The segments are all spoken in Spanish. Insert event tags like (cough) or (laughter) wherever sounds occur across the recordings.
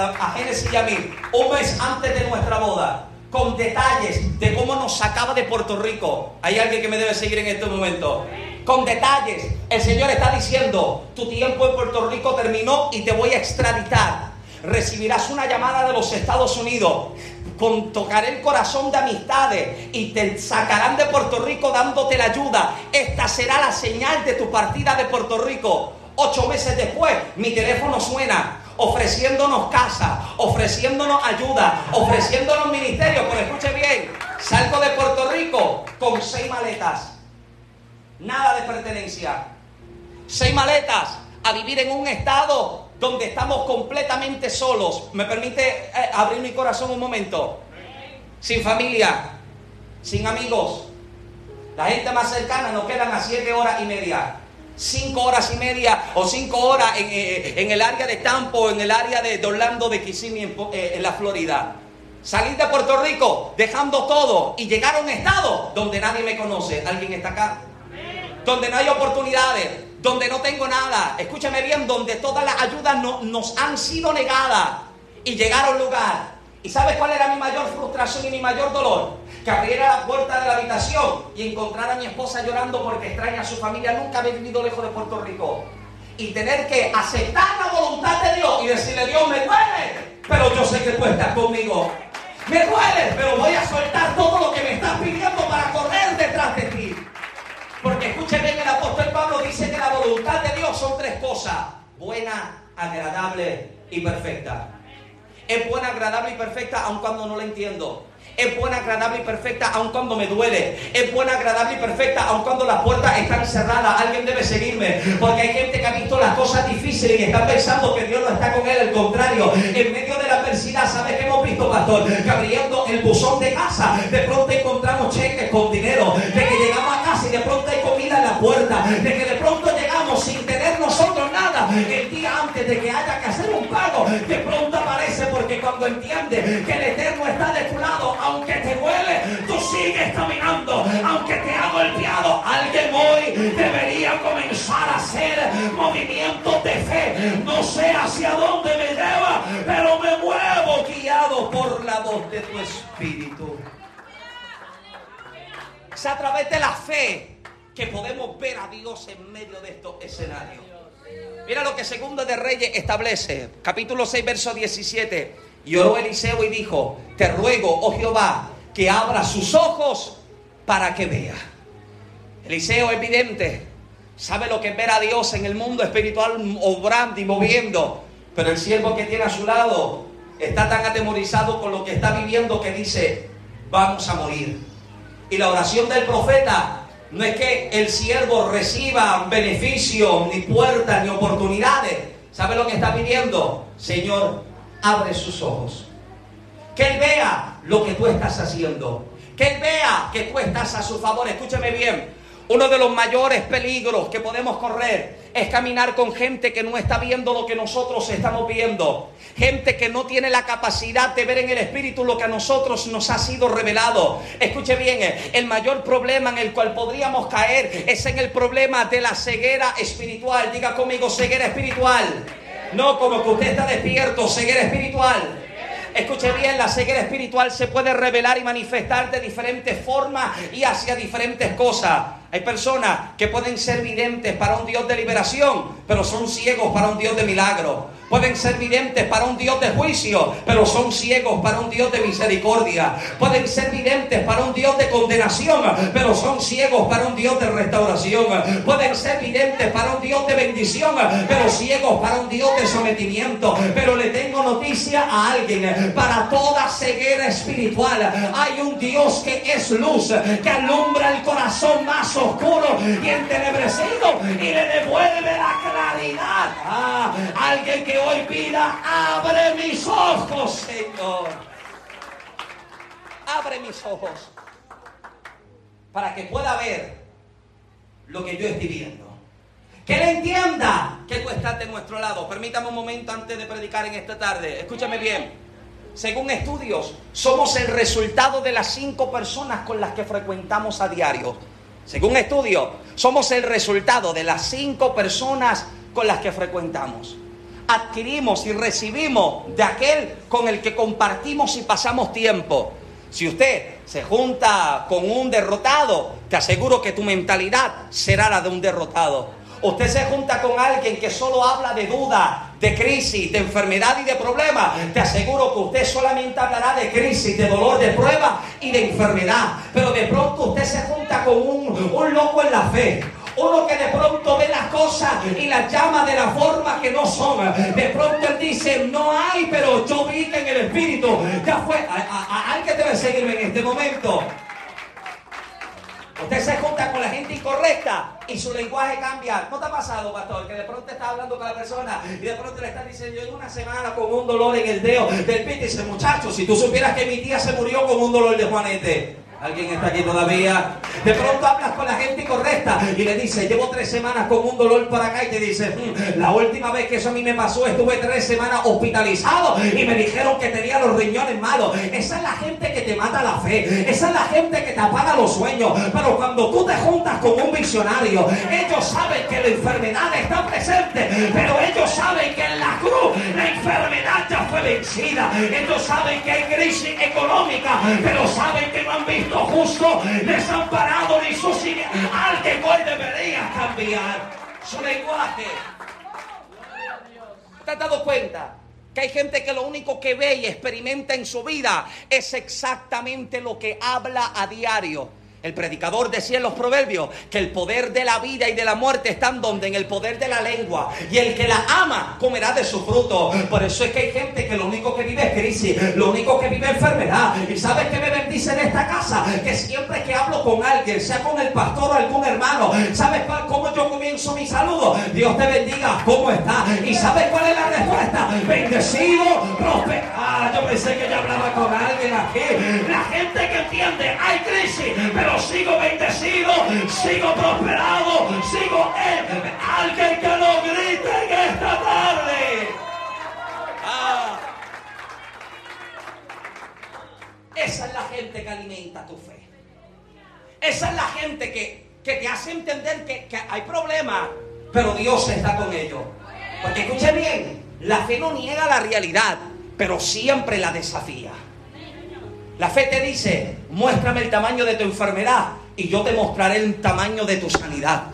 a, Génesis y a mí, un mes antes de nuestra boda, con detalles de cómo nos sacaba de Puerto Rico. Hay alguien que me debe seguir en este momento. Con detalles, el Señor está diciendo, tu tiempo en Puerto Rico terminó y te voy a extraditar. Recibirás una llamada de los Estados Unidos con tocaré el corazón de amistades y te sacarán de Puerto Rico dándote la ayuda. Esta será la señal de tu partida de Puerto Rico. Ocho meses después, mi teléfono suena ofreciéndonos casa, ofreciéndonos ayuda, ofreciéndonos ministerio. Pero escuche bien, salgo de Puerto Rico con seis maletas. Nada de pertenencia. Seis maletas a vivir en un estado donde estamos completamente solos. ¿Me permite eh, abrir mi corazón un momento? Sin familia, sin amigos. La gente más cercana nos quedan a siete horas y media. Cinco horas y media o cinco horas en, eh, el área de Tampo, en el área de, Orlando, de Kissimmee, en, eh, la Florida. Salir de Puerto Rico dejando todo y llegar a un estado donde nadie me conoce. ¿Alguien está acá? Donde no hay oportunidades, donde no tengo nada, escúchame bien, donde todas las ayudas no, nos han sido negadas y llegar a un lugar. ¿Y sabes cuál era mi mayor frustración y mi mayor dolor? Que abriera la puerta de la habitación y encontrara a mi esposa llorando porque extraña a su familia, nunca había vivido lejos de Puerto Rico. Y tener que aceptar la voluntad de Dios y decirle, Dios, me duele, pero yo sé que tú estás conmigo. Me duele, pero voy a soltar todo lo que me estás pidiendo para correr detrás de ti. Porque escuchen bien, el apóstol Pablo dice que la voluntad de Dios son tres cosas. Buena, agradable y perfecta. Es buena, agradable y perfecta aun cuando no la entiendo. Es buena, agradable y perfecta aun cuando me duele. Es buena, agradable y perfecta aun cuando las puertas están cerradas. Alguien debe seguirme. Porque hay gente que ha visto las cosas difíciles y está pensando que Dios no está con él. Al contrario, en medio de la adversidad, ¿sabes qué hemos visto, pastor? Que abriendo el buzón de casa, de pronto encontramos cheques con dinero. De que llegamos a casa y de pronto hay comida en la puerta. De que de pronto llegamos sin tener antes de que haya que hacer un pago, de pronto aparece porque cuando entiende que el Eterno está de tu lado, aunque te duele, tú sigues caminando, aunque te ha golpeado. Alguien hoy debería comenzar a hacer movimientos de fe. No sé hacia dónde me lleva, pero me muevo guiado por la voz de tu espíritu. Es a través de la fe que podemos ver a Dios en medio de estos escenarios. Mira lo que Segundo de Reyes establece, capítulo 6, verso 17. Y oró Eliseo y dijo, te ruego, oh Jehová, que abra sus ojos para que vea. Eliseo es evidente, sabe lo que es ver a Dios en el mundo espiritual obrando y moviendo, pero el siervo que tiene a su lado está tan atemorizado con lo que está viviendo que dice, vamos a morir. Y la oración del profeta no es que el siervo reciba beneficios, ni puertas, ni oportunidades. ¿Sabe lo que está pidiendo? Señor, abre sus ojos. Que Él vea lo que tú estás haciendo. Que Él vea que tú estás a su favor. Escúchame bien. Uno de los mayores peligros que podemos correr es caminar con gente que no está viendo lo que nosotros estamos viendo. Gente que no tiene la capacidad de ver en el Espíritu lo que a nosotros nos ha sido revelado. Escuche bien, el mayor problema en el cual podríamos caer es en el problema de la ceguera espiritual. Diga conmigo, ceguera espiritual. No como que usted está despierto, ceguera espiritual. Escuche bien, la ceguera espiritual se puede revelar y manifestar de diferentes formas y hacia diferentes cosas. Hay personas que pueden ser videntes para un Dios de liberación, pero son ciegos para un Dios de milagro. Pueden ser videntes para un Dios de juicio, pero son ciegos para un Dios de misericordia. Pueden ser videntes para un Dios de condenación, pero son ciegos para un Dios de restauración. Pueden ser videntes para un Dios de bendición, pero ciegos para un Dios de sometimiento. Pero le tengo noticia a alguien, para toda ceguera espiritual hay un Dios que es luz, que alumbra el corazón más oscuro y entenebrecido y le devuelve la claridad. Ah, alguien que hoy pida, abre mis ojos, Señor. Abre mis ojos para que pueda ver lo que yo estoy viendo. Que él entienda que tú estás de nuestro lado. Permítame un momento antes de predicar en esta tarde. Escúchame bien. Según estudios, somos el resultado de las cinco personas con las que frecuentamos a diario. Según estudios, somos el resultado de las cinco personas con las que frecuentamos. adquirimos y recibimos de aquel con el que compartimos y pasamos tiempo. Si usted se junta con un derrotado, te aseguro que tu mentalidad será la de un derrotado. Usted se junta con alguien que solo habla de duda, de crisis, de enfermedad y de problemas. Te aseguro que usted solamente hablará de crisis, de dolor, de prueba y de enfermedad. Pero de pronto usted se junta con un, un loco en la fe uno que de pronto ve las cosas y las llama de la forma que no son. De pronto él dice, no hay, pero yo vi en el Espíritu ya fue. Que debe seguirme en este momento. Usted se junta con la gente incorrecta y su lenguaje cambia. ¿No te ha pasado, pastor? Que de pronto está hablando con la persona y de pronto le está diciendo, yo en una semana con un dolor en el dedo del pie. Dice, muchacho, si tú supieras que mi tía se murió con un dolor de Juanete. ¿Alguien está aquí todavía? De pronto hablas con la gente incorrecta y le dices, llevo tres semanas con un dolor por acá y te dice, hmm, la última vez que eso a mí me pasó estuve tres semanas hospitalizado y me dijeron que tenía los riñones malos. Esa es la gente que te mata la fe, esa es la gente que te apaga los sueños. Pero cuando tú te juntas con un visionario, ellos saben que la enfermedad está presente, pero ellos saben que en la cruz la enfermedad ya fue vencida. Ellos saben que hay crisis económica, pero saben que no han visto justo desamparado ni al que hoy debería cambiar su lenguaje. ¿Te has dado cuenta? Que hay gente que lo único que ve y experimenta en su vida es exactamente lo que habla a diario. El predicador decía en los proverbios que el poder de la vida y de la muerte están donde en el poder de la lengua. Y el que la ama comerá de su fruto. Por eso es que hay gente que lo único que vive es crisis, lo único que vive es enfermedad. Y sabes que me bendice en esta casa, que siempre que hablo con alguien, sea con el pastor o algún hermano, ¿sabes cómo yo comienzo mi saludo? Dios te bendiga, ¿cómo está? ¿Y sabes cuál es la respuesta? Bendecido, prosperado. Ah, yo pensé que ya hablaba con alguien aquí. La gente que entiende, hay crisis, pero sigo bendecido, sigo prosperado, sigo en alguien que lo grite en esta tarde. Ah. Esa es la gente que alimenta tu fe. Esa es la gente que, te hace entender que, que hay problemas, pero Dios está con ellos. Porque escuche bien, la fe no niega la realidad, pero siempre la desafía. La fe te dice, muéstrame el tamaño de tu enfermedad y yo te mostraré el tamaño de tu sanidad.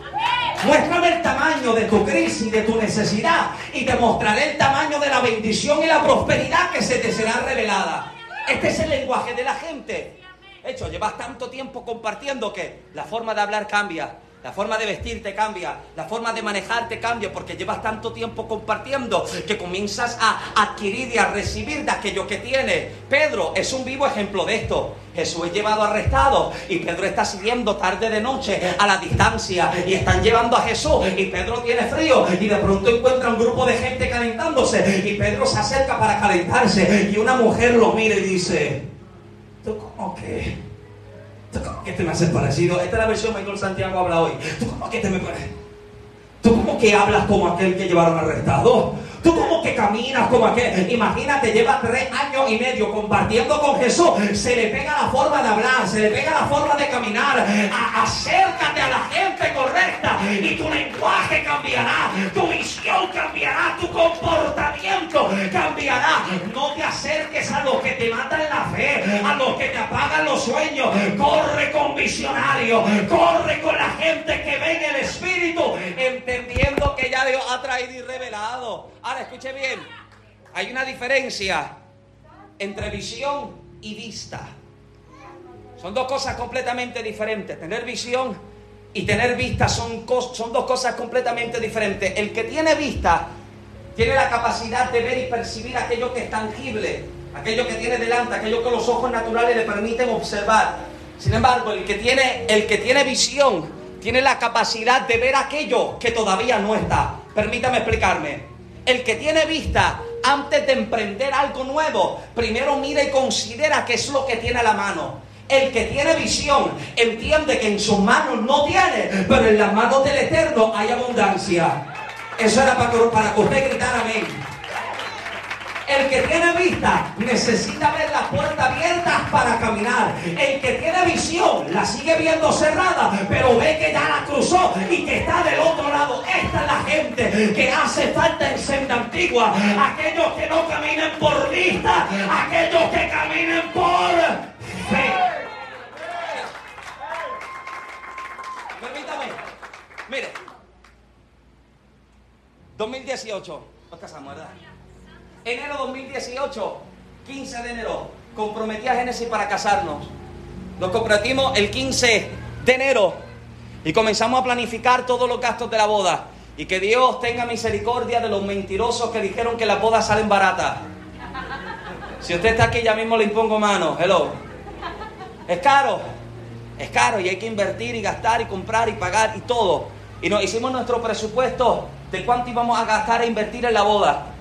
Muéstrame el tamaño de tu crisis, de tu necesidad y te mostraré el tamaño de la bendición y la prosperidad que se te será revelada. Este es el lenguaje de la gente. De hecho, llevas tanto tiempo compartiendo que la forma de hablar cambia, la forma de vestirte cambia, la forma de manejarte cambia, porque llevas tanto tiempo compartiendo que comienzas a adquirir y a recibir de aquello que tienes. Pedro es un vivo ejemplo de esto. Jesús es llevado arrestado y Pedro está siguiendo tarde de noche a la distancia y están llevando a Jesús y Pedro tiene frío y de pronto encuentra un grupo de gente calentándose y Pedro se acerca para calentarse y una mujer lo mira y dice, ¿tú cómo que? ¿Tú cómo que te me haces parecido? Esta es la versión Michael Santiago habla hoy. ¿Tú cómo que te me pareces? ¿Tú cómo que hablas como aquel que llevaron arrestado? Tú como que caminas como aquel. Imagínate, lleva tres años y medio compartiendo con Jesús. Se le pega la forma de hablar, se le pega la forma de caminar. acércate a la gente correcta y tu lenguaje cambiará, tu visión cambiará, tu comportamiento cambiará. No te acerques que te matan la fe, a los que te apagan los sueños. Corre con visionarios, corre con la gente que ve en el Espíritu, entendiendo que ya Dios ha traído y revelado. Ahora escuche bien, hay una diferencia entre visión y vista. Son dos cosas completamente diferentes. Tener visión y tener vista son, son dos cosas completamente diferentes. El que tiene vista tiene la capacidad de ver y percibir aquello que es tangible, aquello que tiene delante, aquello que los ojos naturales le permiten observar. Sin embargo, el que tiene, el que tiene visión tiene la capacidad de ver aquello que todavía no está. Permítame explicarme. El que tiene vista, antes de emprender algo nuevo, primero mira y considera qué es lo que tiene a la mano. El que tiene visión entiende que en sus manos no tiene, pero en las manos del Eterno hay abundancia. Eso era para, para que usted gritara amén. El que tiene vista necesita ver las puertas abiertas para caminar. El que tiene visión la sigue viendo cerrada, pero ve que ya la cruzó y que está del otro lado. Esta es la gente que hace falta en senda antigua. Aquellos que no caminen por vista, aquellos que caminen por fe. Permítame. Mire. 2018. Nos casamos, ¿verdad? Enero 2018, 15 de enero, comprometí a Génesis para casarnos. Nos comprometimos el 15 de enero y comenzamos a planificar todos los gastos de la boda. Y que Dios tenga misericordia de los mentirosos que dijeron que las bodas salen baratas. Si usted está aquí, ya mismo le impongo mano. Hello. Es caro. Es caro y hay que invertir y gastar y comprar y pagar y todo. Y nos hicimos nuestro presupuesto de cuánto íbamos a gastar e invertir en la boda.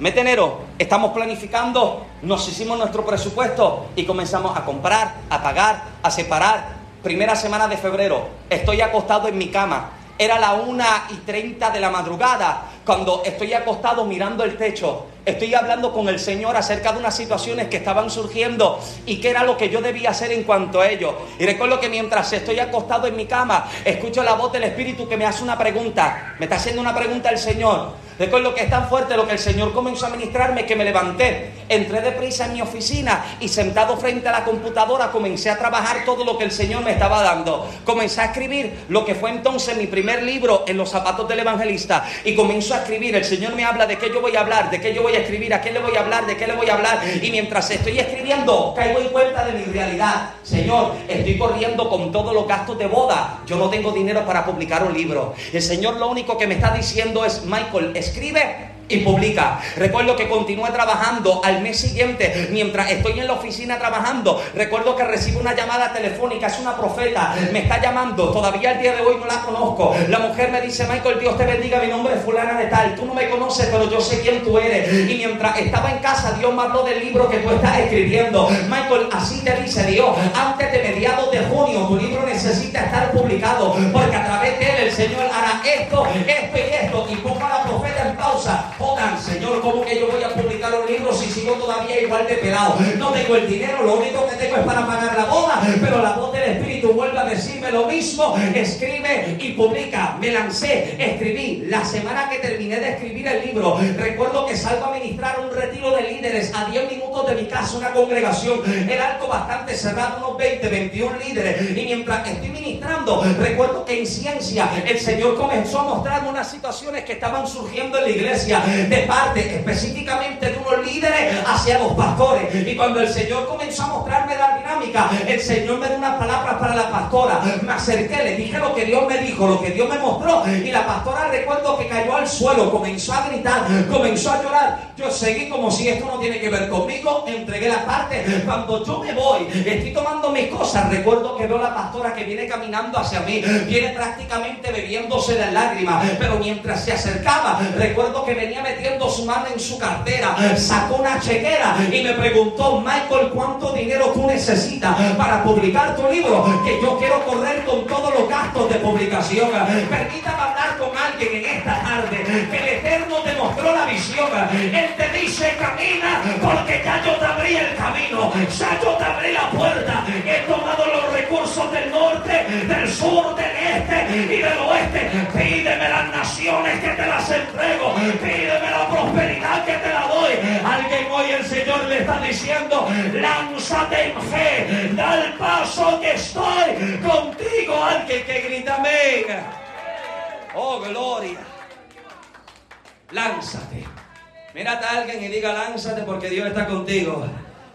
Mete enero, estamos planificando, nos hicimos nuestro presupuesto y comenzamos a comprar, a pagar, a separar. Primera semana de febrero, estoy acostado en mi cama. Era la una y treinta de la madrugada cuando estoy acostado mirando el techo. Estoy hablando con el Señor acerca de unas situaciones que estaban surgiendo y qué era lo que yo debía hacer en cuanto a ello. Y recuerdo que mientras estoy acostado en mi cama, escucho la voz del Espíritu que me hace una pregunta. Me está haciendo una pregunta el Señor. Recuerdo que es tan fuerte lo que el Señor comenzó a ministrarme que me levanté, entré deprisa en mi oficina y sentado frente a la computadora comencé a trabajar todo lo que el Señor me estaba dando. Comencé a escribir lo que fue entonces mi primer libro en los zapatos del evangelista y comenzó a escribir. El Señor me habla de qué yo voy a hablar, de qué yo voy a escribir, a qué le voy a hablar, de qué le voy a hablar. Y mientras estoy escribiendo, caigo en cuenta de mi realidad. Señor, estoy corriendo con todos los gastos de boda. Yo no tengo dinero para publicar un libro. El Señor lo único que me está diciendo es, Michael, escribe y publica. Recuerdo que continué trabajando al mes siguiente, mientras estoy en la oficina trabajando. Recuerdo que recibo una llamada telefónica, es una profeta, me está llamando. Todavía el día de hoy no la conozco. La mujer me dice, Michael, Dios te bendiga, mi nombre es fulana de tal. Tú no me conoces, pero yo sé quién tú eres. Y mientras estaba en casa, Dios me habló del libro que tú estás escribiendo. Michael, así te dice Dios, antes de mediados de junio, tu libro necesita estar publicado, porque a través de él el Señor hará esto, esto y esto. Y ponga la pausa jodan, Señor, ¿cómo que yo voy a publicar un libro si sigo todavía igual de pelado? No tengo el dinero, lo único que tengo es para pagar la boda, pero la voz del Espíritu vuelve a decirme lo mismo, escribe y publica. Me lancé, escribí. La semana que terminé de escribir el libro, recuerdo que salgo a ministrar un retiro de líderes a 10 minutos de mi casa, una congregación. Era algo bastante cerrado, unos 20, 21 líderes. Y mientras estoy ministrando, recuerdo que en ciencia el Señor comenzó a mostrarme unas situaciones que estaban surgiendo en la iglesia de parte específicamente de unos líderes hacia los pastores. Y cuando el Señor comenzó a mostrarme la dinámica, el Señor me dio unas palabras para la pastora. Me acerqué, le dije lo que Dios me dijo, lo que Dios me mostró. Y la pastora recuerdo que cayó al suelo, comenzó a gritar, comenzó a llorar. Yo seguí como si esto no tiene que ver conmigo, entregué la parte. Cuando yo me voy, estoy tomando mis cosas, recuerdo que veo a la pastora que viene caminando hacia mí, viene prácticamente bebiéndose las lágrimas, pero mientras se acercaba, recuerdo que venía metiendo su mano en su cartera, sacó una chequera y me preguntó, Michael, ¿cuánto dinero tú necesitas para publicar tu libro? Que yo quiero correr con todos los gastos de publicación. Permítame hablar con alguien en esta tarde, que el Eterno te mostró la visión. Él te dice, camina, porque ya yo te abrí el camino, ya yo te abrí la puerta. He tomado los recursos del norte, del sur, del este y del oeste. Pídeme las naciones que te las entrego. Pídeme la prosperidad que te la doy. Alguien hoy el Señor le está diciendo, lánzate en fe, da el paso que estoy contigo. Alguien que grita amén. Oh, gloria. Lánzate. Mírate a alguien y diga, lánzate porque Dios está contigo.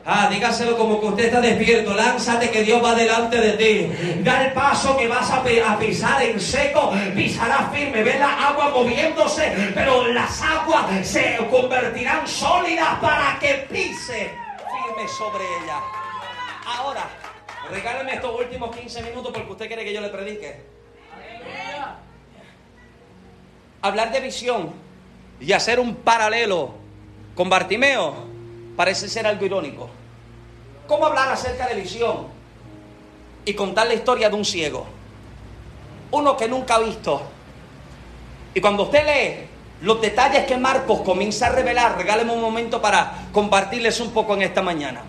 Ah, dígaselo como que usted está despierto. Lánzate que Dios va delante de ti. Da el paso que vas a, pisar en seco. Pisarás firme. Ve la agua moviéndose. Pero las aguas se convertirán sólidas para que pise firme sobre ella. Ahora, regálame estos últimos 15 minutos porque usted quiere que yo le predique. Hablar de visión y hacer un paralelo con Bartimeo parece ser algo irónico. ¿Cómo hablar acerca de visión y contar la historia de un ciego? Uno que nunca ha visto. Y cuando usted lee los detalles que Marcos comienza a revelar, regáleme un momento para compartirles un poco en esta mañana.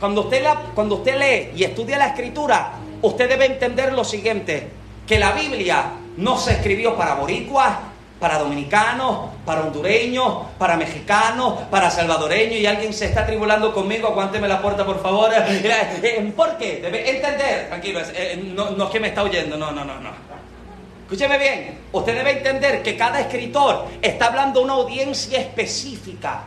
Cuando usted, cuando usted lee y estudia la escritura, usted debe entender lo siguiente, que la Biblia no se escribió para boricuas, para dominicanos, para hondureños, para mexicanos, para salvadoreños y alguien se está tribulando conmigo, aguánteme la puerta por favor. (laughs) Eh, eh, ¿Por qué? Debe entender, tranquilo, eh, no, es que me está oyendo, no, no, no, no. Escúcheme bien, usted debe entender que cada escritor está hablando a una audiencia específica.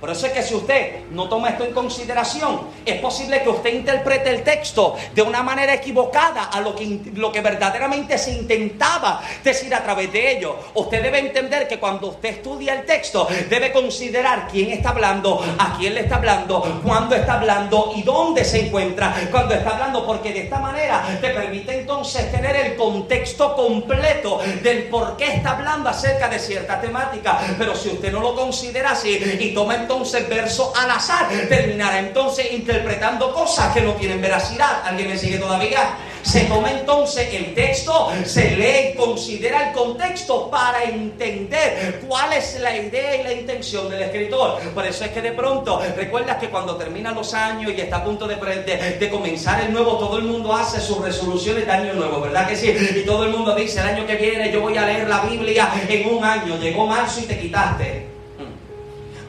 Por eso es que si usted no toma esto en consideración, es posible que usted interprete el texto de una manera equivocada a lo que, lo que verdaderamente se intentaba decir a través de ello. Usted debe entender que cuando usted estudia el texto, debe considerar quién está hablando, a quién le está hablando, cuándo está hablando y dónde se encuentra cuando está hablando, porque de esta manera te permite entonces tener el contexto completo del por qué está hablando acerca de cierta temática. Pero si usted no lo considera así y toma en entonces verso al azar, terminará entonces interpretando cosas que no tienen veracidad. ¿Alguien me sigue todavía? Se toma entonces el texto, se lee considera el contexto para entender cuál es la idea y la intención del escritor. Por eso es que de pronto, recuerdas que cuando terminan los años y está a punto de, de, de comenzar el nuevo, todo el mundo hace sus resoluciones de año nuevo, ¿verdad que sí? Y todo el mundo dice, el año que viene yo voy a leer la Biblia en un año. Llegó marzo y te quitaste.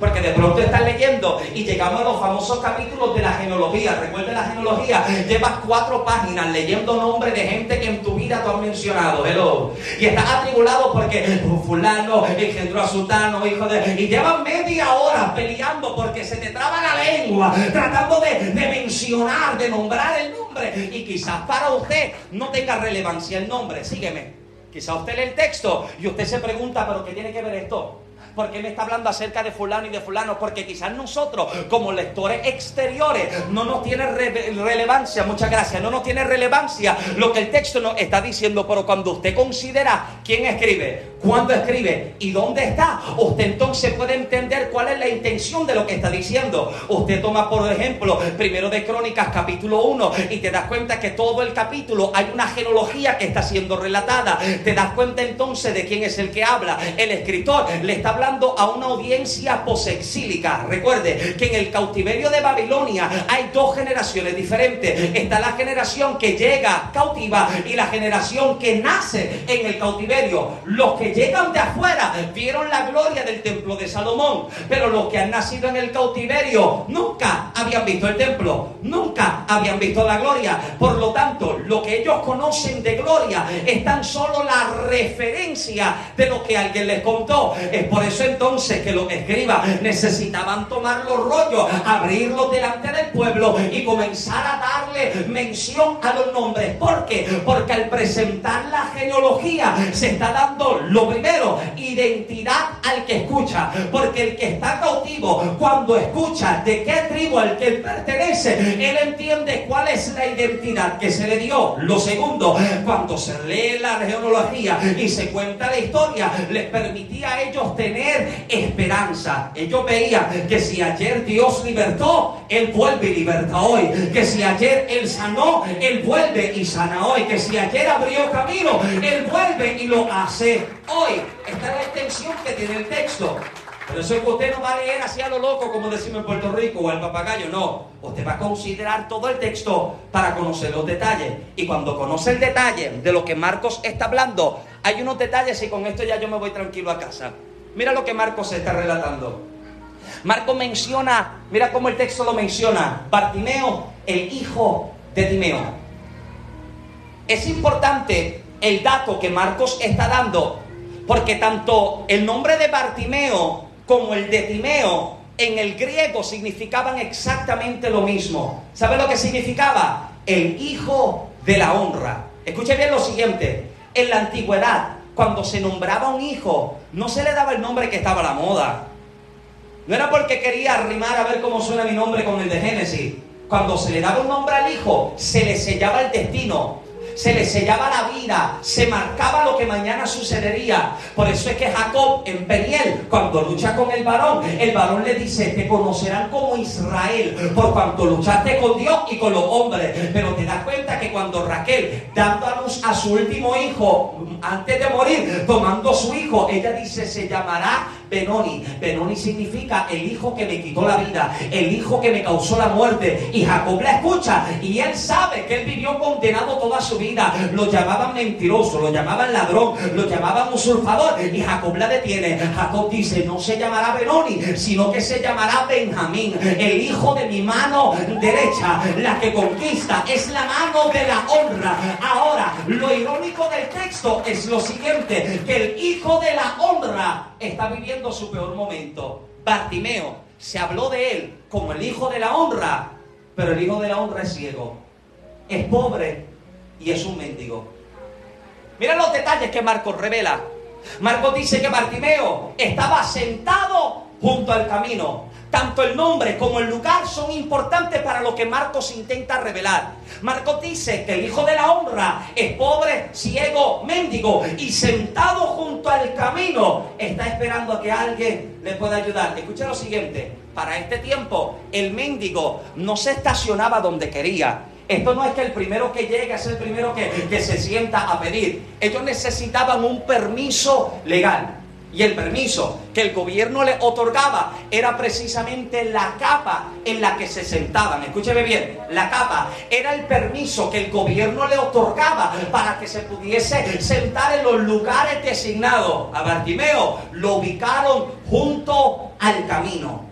Porque de pronto estás leyendo y llegamos a los famosos capítulos de la genealogía. Recuerden la genealogía. Llevas cuatro páginas leyendo nombres de gente que en tu vida tú has mencionado. Hello. Y estás atribulado porque fulano engendró a sultano, hijo de... Y llevas media hora peleando porque se te traba la lengua, tratando de, de mencionar, de nombrar el nombre. Y quizás para usted no tenga relevancia el nombre. Sígueme. Quizás usted lee el texto y usted se pregunta, pero ¿qué tiene que ver esto? ¿Por qué me está hablando acerca de fulano y de fulano? Porque quizás nosotros, como lectores exteriores, no nos tiene relevancia, muchas gracias, no nos tiene relevancia lo que el texto nos está diciendo, pero cuando usted considera quién escribe, cuándo escribe y dónde está, usted entonces puede entender cuál es la intención de lo que está diciendo. Usted toma, por ejemplo, primero de Crónicas, capítulo 1, y te das cuenta que todo el capítulo hay una genealogía que está siendo relatada. Te das cuenta entonces de quién es el que habla. El escritor le está hablando a una audiencia posexílica. Recuerde que en el cautiverio de Babilonia hay dos generaciones diferentes. Está la generación que llega cautiva y la generación que nace en el cautiverio. Los que llegan de afuera vieron la gloria del templo de Salomón, pero los que han nacido en el cautiverio nunca habían visto el templo, nunca habían visto la gloria. Por lo tanto, lo que ellos conocen de gloria es tan solo la referencia de lo que alguien les contó. Es por eso eso entonces que los escribas necesitaban tomar los rollos, abrirlos delante del pueblo y comenzar a darle mención a los nombres. ¿Por qué? Porque al presentar la genealogía se está dando lo primero, identidad al que escucha. Porque el que está cautivo, cuando escucha de qué tribu al que él pertenece, él entiende cuál es la identidad que se le dio. Lo segundo, cuando se lee la genealogía y se cuenta la historia, les permitía a ellos tener esperanza. Ellos veían que si ayer Dios libertó, Él vuelve y liberta hoy. Que si ayer Él sanó, Él vuelve y sana hoy. Que si ayer abrió camino, Él vuelve y lo hace hoy. Esta es la extensión que tiene el texto. Pero eso es que usted no va a leer así a lo loco, como decimos en Puerto Rico, o al papagayo, no. Usted va a considerar todo el texto para conocer los detalles. Y cuando conoce el detalle de lo que Marcos está hablando, hay unos detalles y con esto ya yo me voy tranquilo a casa. Mira lo que Marcos está relatando. Marcos menciona, mira cómo el texto lo menciona, Bartimeo, el hijo de Timeo. Es importante el dato que Marcos está dando, porque tanto el nombre de Bartimeo como el de Timeo en el griego significaban exactamente lo mismo. ¿Sabe lo que significaba? El hijo de la honra. Escuche bien lo siguiente, en la antigüedad cuando se nombraba un hijo, no se le daba el nombre que estaba a la moda. No era porque quería arrimar a ver cómo suena mi nombre con el de Génesis. Cuando se le daba un nombre al hijo, se le sellaba el destino. Se le sellaba la vida, se marcaba lo que mañana sucedería. Por eso es que Jacob en Peniel, cuando lucha con el varón, el varón le dice, te conocerán como Israel, por cuanto luchaste con Dios y con los hombres. Pero te das cuenta que cuando Raquel, dando a luz a su último hijo, antes de morir, tomando su hijo, ella dice, se llamará Benoni. Benoni significa el hijo que me quitó la vida, el hijo que me causó la muerte. Y Jacob la escucha y él sabe que él vivió condenado toda su vida. Lo llamaban mentiroso, lo llamaban ladrón, lo llamaban usurpador. Y Jacob la detiene. Jacob dice, no se llamará Benoni, sino que se llamará Benjamín, el hijo de mi mano derecha, la que conquista, es la mano de la honra. Ahora, lo irónico del texto es lo siguiente, que el hijo de la honra está viviendo su peor momento. Bartimeo, se habló de él como el hijo de la honra, pero el hijo de la honra es ciego, es pobre y es un mendigo. Mira los detalles que Marcos revela. Marcos dice que Bartimeo estaba sentado junto al camino. Tanto el nombre como el lugar son importantes para lo que Marcos intenta revelar. Marcos dice que el hijo de la honra es pobre, ciego, mendigo y sentado junto al camino está esperando a que alguien le pueda ayudar. Escucha lo siguiente, para este tiempo el mendigo no se estacionaba donde quería. Esto no es que el primero que llegue es el primero que, que se sienta a pedir. Ellos necesitaban un permiso legal. Y el permiso que el gobierno le otorgaba era precisamente la capa en la que se sentaban. Escúcheme bien, la capa era el permiso que el gobierno le otorgaba para que se pudiese sentar en los lugares designados. A Bartimeo lo ubicaron junto al camino.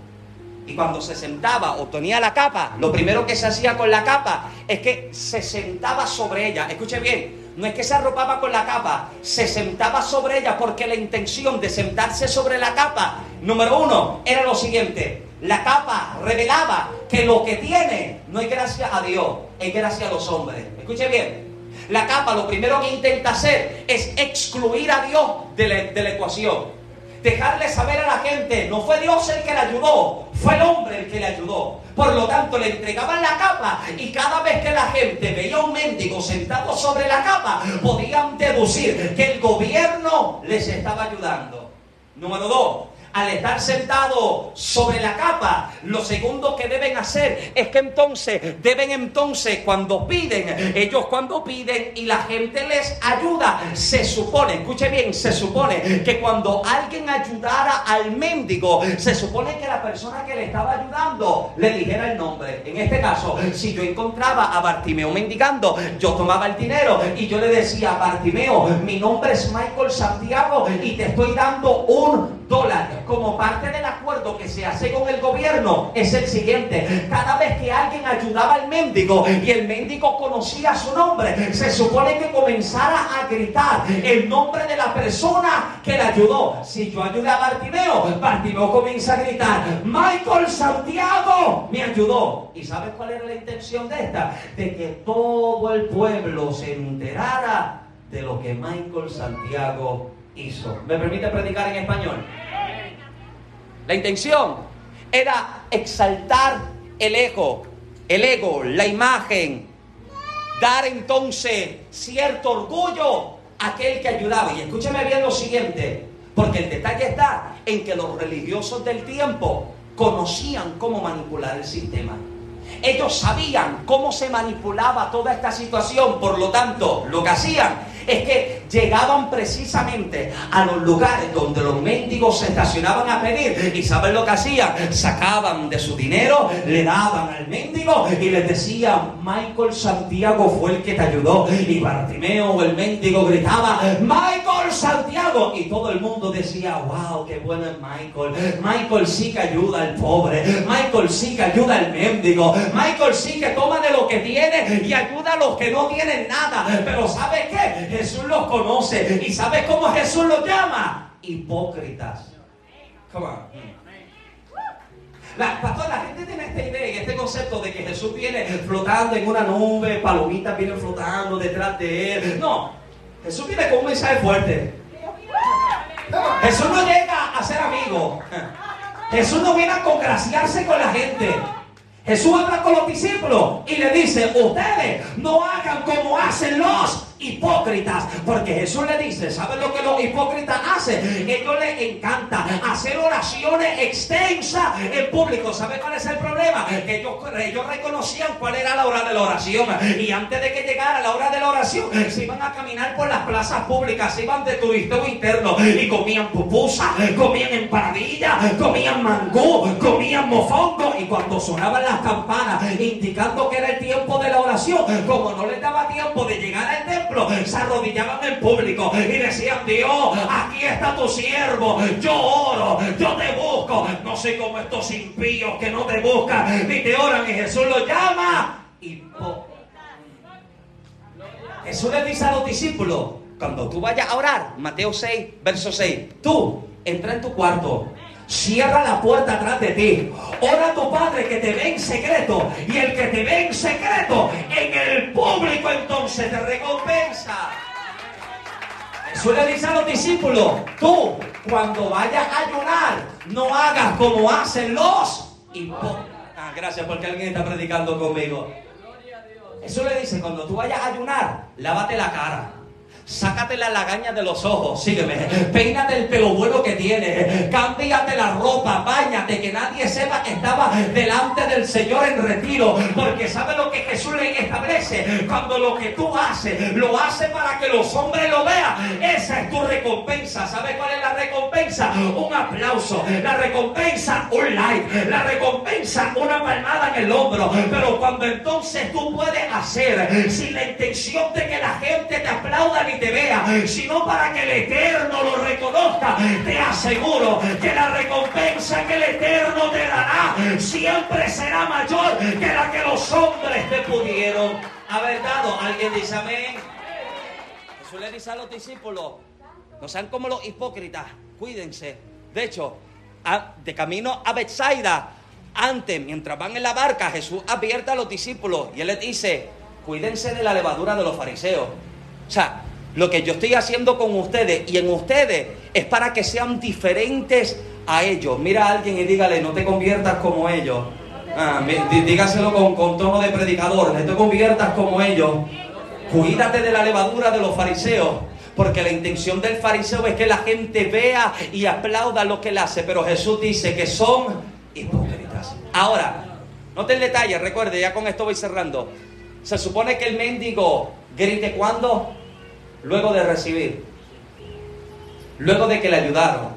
Y cuando se sentaba o tenía la capa, lo primero que se hacía con la capa es que se sentaba sobre ella. Escuche bien, no es que se arropaba con la capa, se sentaba sobre ella porque la intención de sentarse sobre la capa, número uno, era lo siguiente. La capa revelaba que lo que tiene no es gracias a Dios, es gracias a los hombres. Escuche bien. La capa lo primero que intenta hacer es excluir a Dios de la, de la ecuación dejarle saber a la gente, no fue Dios el que le ayudó, fue el hombre el que le ayudó. Por lo tanto, le entregaban la capa y cada vez que la gente veía a un mendigo sentado sobre la capa, podían deducir que el gobierno les estaba ayudando. Número dos, al estar sentado sobre la capa, lo segundo que deben hacer es que entonces, deben entonces, cuando piden, ellos cuando piden y la gente les ayuda, se supone, escuche bien, se supone que cuando alguien ayudara al mendigo, se supone que la persona que le estaba ayudando le dijera el nombre. En este caso, si yo encontraba a Bartimeo mendigando, yo tomaba el dinero y yo le decía, Bartimeo, mi nombre es Michael Santiago y te estoy dando un dólar como parte del acuerdo que se hace con el gobierno es el siguiente. Cada vez que alguien ayudaba al mendigo y el mendigo conocía su nombre, se supone que comenzara a gritar el nombre de la persona que le ayudó. Si yo ayudé a Bartimeo, Bartimeo comienza a gritar, Michael Santiago me ayudó. ¿Y sabes cuál era la intención de esta? De que todo el pueblo se enterara de lo que Michael Santiago hizo. ¿Me permite predicar en español? La intención era exaltar el ego, el ego, la imagen, dar entonces cierto orgullo a aquel que ayudaba. Y escúcheme bien lo siguiente, porque el detalle está en que los religiosos del tiempo conocían cómo manipular el sistema. Ellos sabían cómo se manipulaba toda esta situación, por lo tanto, lo que hacían es que llegaban precisamente a los lugares donde los mendigos se estacionaban a pedir. ¿Y saben lo que hacían? Sacaban de su dinero, le daban al mendigo y les decían, Michael Santiago fue el que te ayudó. Y Bartimeo, el mendigo, gritaba, Michael Santiago. Y todo el mundo decía, wow, qué bueno es Michael. Michael sí que ayuda al pobre. Michael sí que ayuda al mendigo. Michael sí que toma de lo que tiene y ayuda a los que no tienen nada. Pero ¿sabe qué? Jesús los conoce. ¿Y sabes cómo Jesús los llama? Hipócritas. Come on. La, la gente tiene esta idea y este concepto de que Jesús viene flotando en una nube, palomitas vienen flotando detrás de él. No, Jesús viene con un mensaje fuerte. Jesús no llega a ser amigo. Jesús no viene a congraciarse con la gente. Jesús habla con los discípulos y le dice, ustedes no hagan como hacen los hipócritas, porque Jesús le dice, ¿saben lo que los hipócritas hacen? Ellos les encanta hacer oraciones extensas en público. ¿Saben cuál es el problema? Que ellos, ellos reconocían cuál era la hora de la oración y antes de que llegara la hora de la oración se iban a caminar por las plazas públicas, se iban de turisteo interno y comían pupusa, comían empanadilla, comían mangú, comían mofongo y cuando sonaban las campanas indicando que era el tiempo de la oración, como no les daba tiempo de llegar al templo, se arrodillaban en público y decían, Dios, aquí está tu siervo, yo oro, yo te busco. No sé cómo estos impíos que no te buscan ni te oran y Jesús lo llama. Jesús le dice a los discípulos, cuando tú vayas a orar, Mateo 6, verso 6, tú entra en tu cuarto Cierra la puerta atrás de ti. Ora a tu Padre que te ve en secreto. Y el que te ve en secreto, en el público entonces te recompensa. Eso le dice a los discípulos, tú cuando vayas a ayunar, no hagas como hacen los hipócritas. Ah, gracias porque alguien está predicando conmigo. Eso le dice, cuando tú vayas a ayunar, lávate la cara. Sácate la lagaña de los ojos, sígueme. Peínate el pelo bueno que tienes. Cámbiate la ropa, bañate, que nadie sepa que estaba delante del Señor en retiro. Porque sabe lo que Jesús le establece. Cuando lo que tú haces, lo hace para que los hombres lo vean. Esa es tu recompensa. ¿Sabe cuál es la recompensa? Un aplauso. La recompensa, un like. La recompensa, una palmada en el hombro. Pero cuando entonces tú puedes hacer sin la intención de que la gente te aplauda ni te vea, sino para que el Eterno lo reconozca. Te aseguro que la recompensa que el Eterno te dará siempre será mayor que la que los hombres te pudieron haber dado. ¿Alguien dice amén? Jesús le dice a los discípulos, no sean como los hipócritas, cuídense. De hecho, de camino a Bethsaida, antes, mientras van en la barca, Jesús advierte a los discípulos y él les dice, cuídense de la levadura de los fariseos. O sea, lo que yo estoy haciendo con ustedes y en ustedes es para que sean diferentes a ellos. Mira a alguien y dígale, no te conviertas como ellos. Ah, dígaselo con, con, tono de predicador, no te conviertas como ellos. Cuídate de la levadura de los fariseos. Porque la intención del fariseo es que la gente vea y aplauda lo que él hace. Pero Jesús dice que son hipócritas. Ahora, note el detalle, recuerde, ya con esto voy cerrando. Se supone que el mendigo grite cuando luego de recibir, luego de que le ayudaron,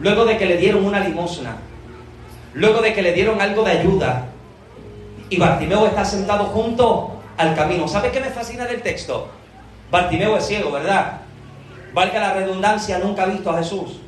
luego de que le dieron una limosna, luego de que le dieron algo de ayuda, y Bartimeo está sentado junto al camino. ¿Sabe qué me fascina del texto? Bartimeo es ciego, ¿verdad? Valga la redundancia, nunca ha visto a Jesús,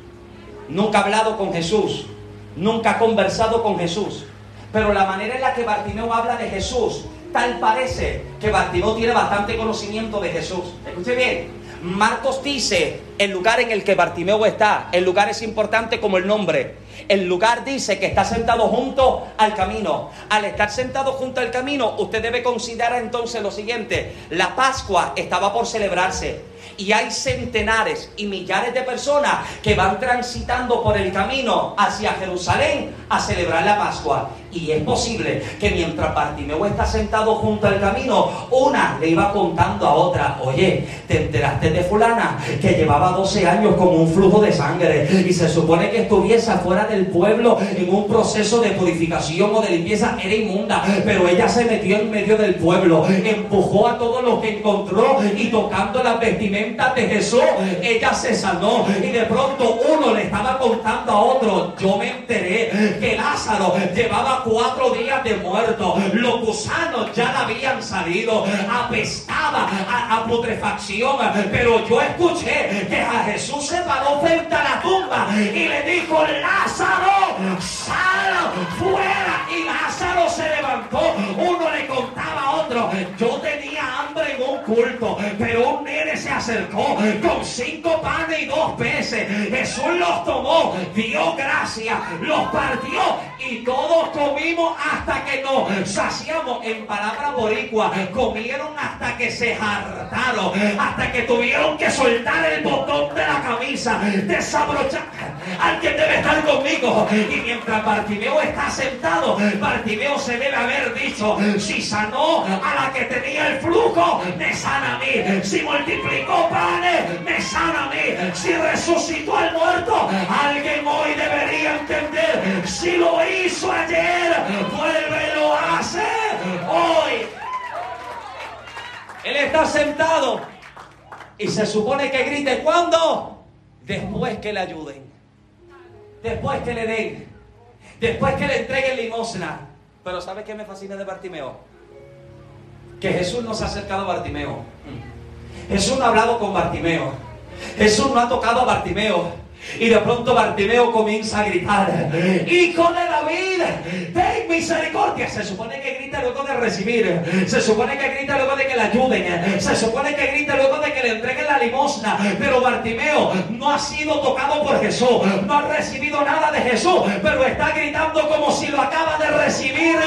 nunca ha hablado con Jesús, nunca ha conversado con Jesús. Pero la manera en la que Bartimeo habla de Jesús tal parece que Bartimeo tiene bastante conocimiento de Jesús. Escuche bien, Marcos dice el lugar en el que Bartimeo está. El lugar es importante como el nombre. El lugar dice que está sentado junto al camino. Al estar sentado junto al camino, usted debe considerar entonces lo siguiente. La Pascua estaba por celebrarse y hay centenares y millares de personas que van transitando por el camino hacia Jerusalén a celebrar la Pascua. Y es posible que mientras Bartimeo está sentado junto al camino, una le iba contando a otra, oye, te enteraste de fulana que llevaba 12 años con un flujo de sangre y se supone que estuviese afuera del pueblo en un proceso de purificación o de limpieza, era inmunda, pero ella se metió en medio del pueblo, empujó a todos los que encontró y tocando las vestimentas de Jesús, ella se sanó. Y de pronto uno le estaba contando a otro, yo me enteré que Lázaro llevaba cuatro días de muerto. Los gusanos ya le habían salido, apestaba a, putrefacción. Pero yo escuché que a Jesús se paró frente a la tumba y le dijo, Lázaro, sal fuera. Y Lázaro se levantó. Uno le contaba a otro, yo tenía hambre en un culto, pero un nene se acercó con cinco panes y dos peces. Jesús los tomó, dio gracia, los partió y todos comimos hasta que nos saciamos. En palabra boricua, comieron hasta que se hartaron, hasta que tuvieron que soltar el botón de la camisa, desabrochar. Alguien debe estar conmigo. Y mientras Bartimeo está sentado, Bartimeo se debe haber dicho, si sanó a la que tenía el flujo, me sana a mí. Si multiplicó panes, me sana a mí. Si resucitó al muerto, alguien hoy debería entender, si lo hizo ayer, vuelve lo hace hoy. Él está sentado y se supone que grite cuando después que le ayuden, después que le den, después que le entreguen limosna. Pero ¿sabe qué me fascina de Bartimeo? Que Jesús no se ha acercado a Bartimeo. Jesús no ha hablado con Bartimeo. Jesús no ha tocado a Bartimeo. Y de pronto Bartimeo comienza a gritar, Hijo de David, ten misericordia. Se supone que grita luego de recibir. Se supone que grita luego de que le ayuden. Se supone que grita luego de que le entreguen la limosna. Pero Bartimeo no ha sido tocado por Jesús. No ha recibido nada de Jesús. Pero está gritando como si lo acaba de recibir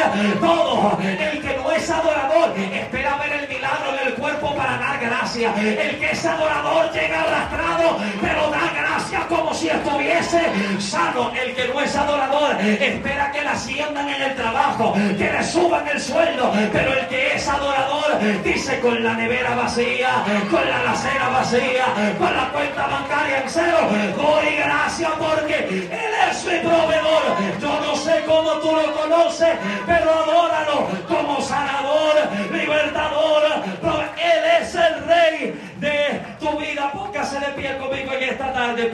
todo. El que no es adorador espera ver el milagro el cuerpo para dar gracia. El que es adorador llega arrastrado, pero da gracia como si estuviese sano. El que no es adorador espera que la asciendan en el trabajo, que le suban el sueldo. Pero el que es adorador dice con la nevera vacía, con la alacena vacía, con la cuenta bancaria en cero, doy gracias porque Él es mi proveedor. Yo no sé cómo tú lo conoces, pero adóralo como sanador, libertador. Él es el rey de tu vida. Póngase de pie conmigo en esta tarde.